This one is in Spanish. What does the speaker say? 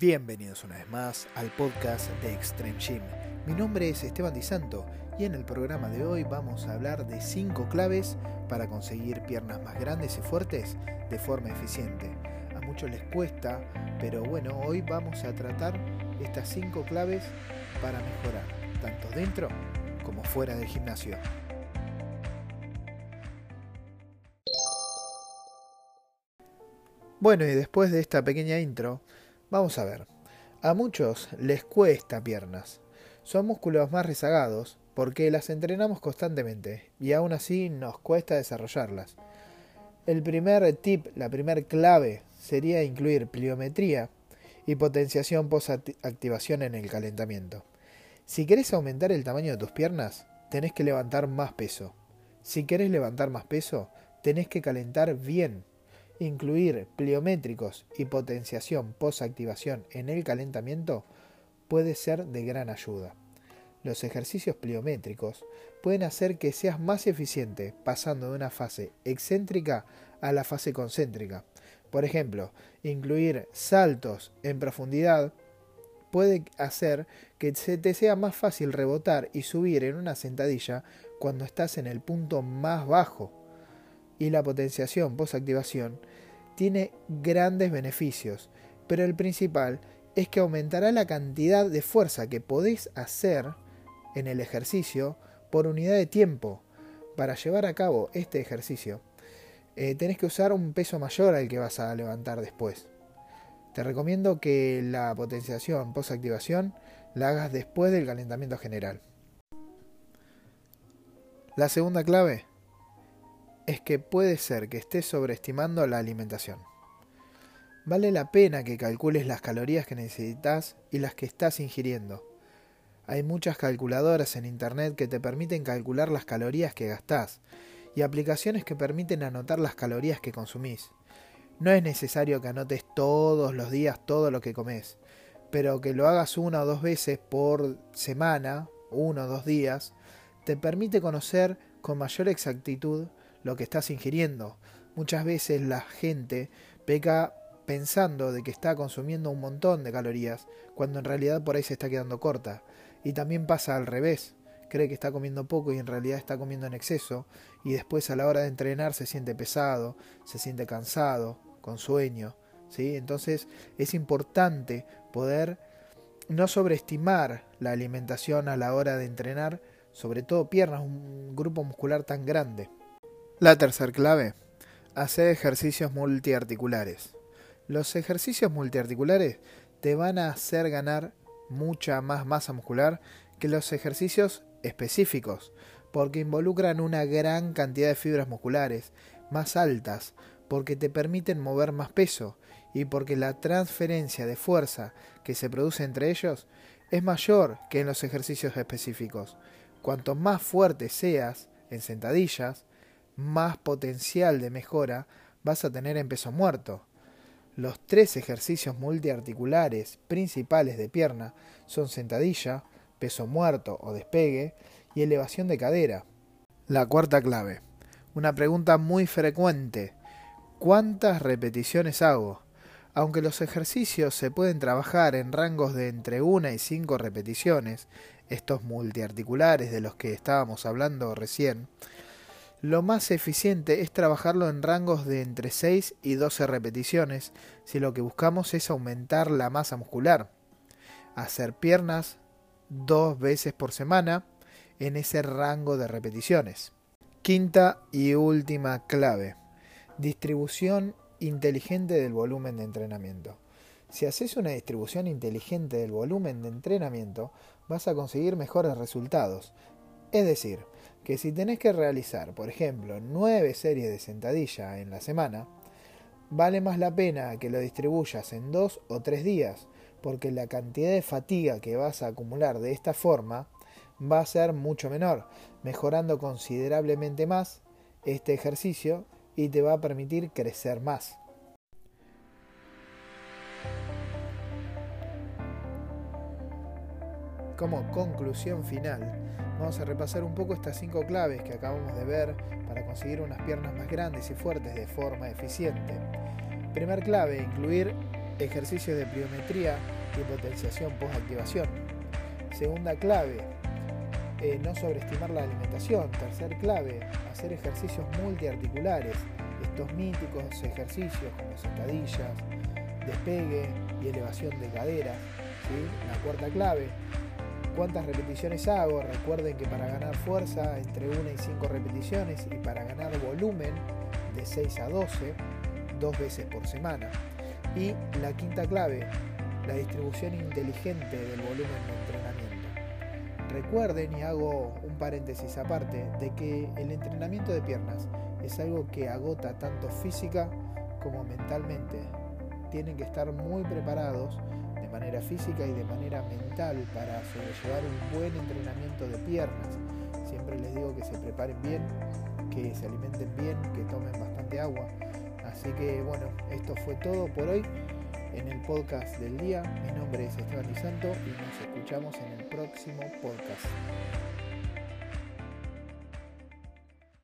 Bienvenidos una vez más al podcast de Extreme Gym. Mi nombre es Esteban Di Santo y en el programa de hoy vamos a hablar de 5 claves para conseguir piernas más grandes y fuertes de forma eficiente. A muchos les cuesta, pero bueno, hoy vamos a tratar estas 5 claves para mejorar, tanto dentro como fuera del gimnasio. Bueno, y después de esta pequeña intro, Vamos a ver. A muchos les cuesta piernas. Son músculos más rezagados porque las entrenamos constantemente y aún así nos cuesta desarrollarlas. El primer tip, la primer clave sería incluir pliometría y potenciación post-activación en el calentamiento. Si querés aumentar el tamaño de tus piernas, tenés que levantar más peso. Si querés levantar más peso, tenés que calentar bien Incluir pliométricos y potenciación post-activación en el calentamiento puede ser de gran ayuda. Los ejercicios pliométricos pueden hacer que seas más eficiente pasando de una fase excéntrica a la fase concéntrica. Por ejemplo, incluir saltos en profundidad puede hacer que se te sea más fácil rebotar y subir en una sentadilla cuando estás en el punto más bajo y la potenciación post-activación tiene grandes beneficios, pero el principal es que aumentará la cantidad de fuerza que podéis hacer en el ejercicio por unidad de tiempo. Para llevar a cabo este ejercicio, eh, tenés que usar un peso mayor al que vas a levantar después. Te recomiendo que la potenciación post-activación la hagas después del calentamiento general. La segunda clave es que puede ser que estés sobreestimando la alimentación. Vale la pena que calcules las calorías que necesitas y las que estás ingiriendo. Hay muchas calculadoras en Internet que te permiten calcular las calorías que gastás y aplicaciones que permiten anotar las calorías que consumís. No es necesario que anotes todos los días todo lo que comes, pero que lo hagas una o dos veces por semana, uno o dos días, te permite conocer con mayor exactitud lo que estás ingiriendo. Muchas veces la gente peca pensando de que está consumiendo un montón de calorías, cuando en realidad por ahí se está quedando corta. Y también pasa al revés, cree que está comiendo poco y en realidad está comiendo en exceso, y después a la hora de entrenar se siente pesado, se siente cansado, con sueño. ¿sí? Entonces es importante poder no sobreestimar la alimentación a la hora de entrenar, sobre todo piernas, un grupo muscular tan grande. La tercera clave, hacer ejercicios multiarticulares. Los ejercicios multiarticulares te van a hacer ganar mucha más masa muscular que los ejercicios específicos, porque involucran una gran cantidad de fibras musculares más altas, porque te permiten mover más peso y porque la transferencia de fuerza que se produce entre ellos es mayor que en los ejercicios específicos. Cuanto más fuerte seas en sentadillas, más potencial de mejora vas a tener en peso muerto. Los tres ejercicios multiarticulares principales de pierna son sentadilla, peso muerto o despegue y elevación de cadera. La cuarta clave. Una pregunta muy frecuente. ¿Cuántas repeticiones hago? Aunque los ejercicios se pueden trabajar en rangos de entre 1 y 5 repeticiones, estos multiarticulares de los que estábamos hablando recién, lo más eficiente es trabajarlo en rangos de entre 6 y 12 repeticiones si lo que buscamos es aumentar la masa muscular. Hacer piernas dos veces por semana en ese rango de repeticiones. Quinta y última clave. Distribución inteligente del volumen de entrenamiento. Si haces una distribución inteligente del volumen de entrenamiento, vas a conseguir mejores resultados. Es decir, que si tenés que realizar, por ejemplo, nueve series de sentadilla en la semana, vale más la pena que lo distribuyas en dos o tres días, porque la cantidad de fatiga que vas a acumular de esta forma va a ser mucho menor, mejorando considerablemente más este ejercicio y te va a permitir crecer más. Como conclusión final, Vamos a repasar un poco estas cinco claves que acabamos de ver para conseguir unas piernas más grandes y fuertes de forma eficiente. Primer clave, incluir ejercicios de pliometría y potenciación post-activación. Segunda clave, eh, no sobreestimar la alimentación. Tercer clave, hacer ejercicios multiarticulares. Estos míticos ejercicios como sentadillas, despegue y elevación de caderas. La cuarta clave, cuántas repeticiones hago. Recuerden que para ganar fuerza entre 1 y 5 repeticiones y para ganar volumen de 6 a 12, dos veces por semana. Y la quinta clave, la distribución inteligente del volumen de entrenamiento. Recuerden, y hago un paréntesis aparte, de que el entrenamiento de piernas es algo que agota tanto física como mentalmente. Tienen que estar muy preparados de manera física y de manera mental para sobrellevar un buen entrenamiento de piernas. Siempre les digo que se preparen bien, que se alimenten bien, que tomen bastante agua. Así que bueno, esto fue todo por hoy en el podcast del día. Mi nombre es Esteban Santo y nos escuchamos en el próximo podcast.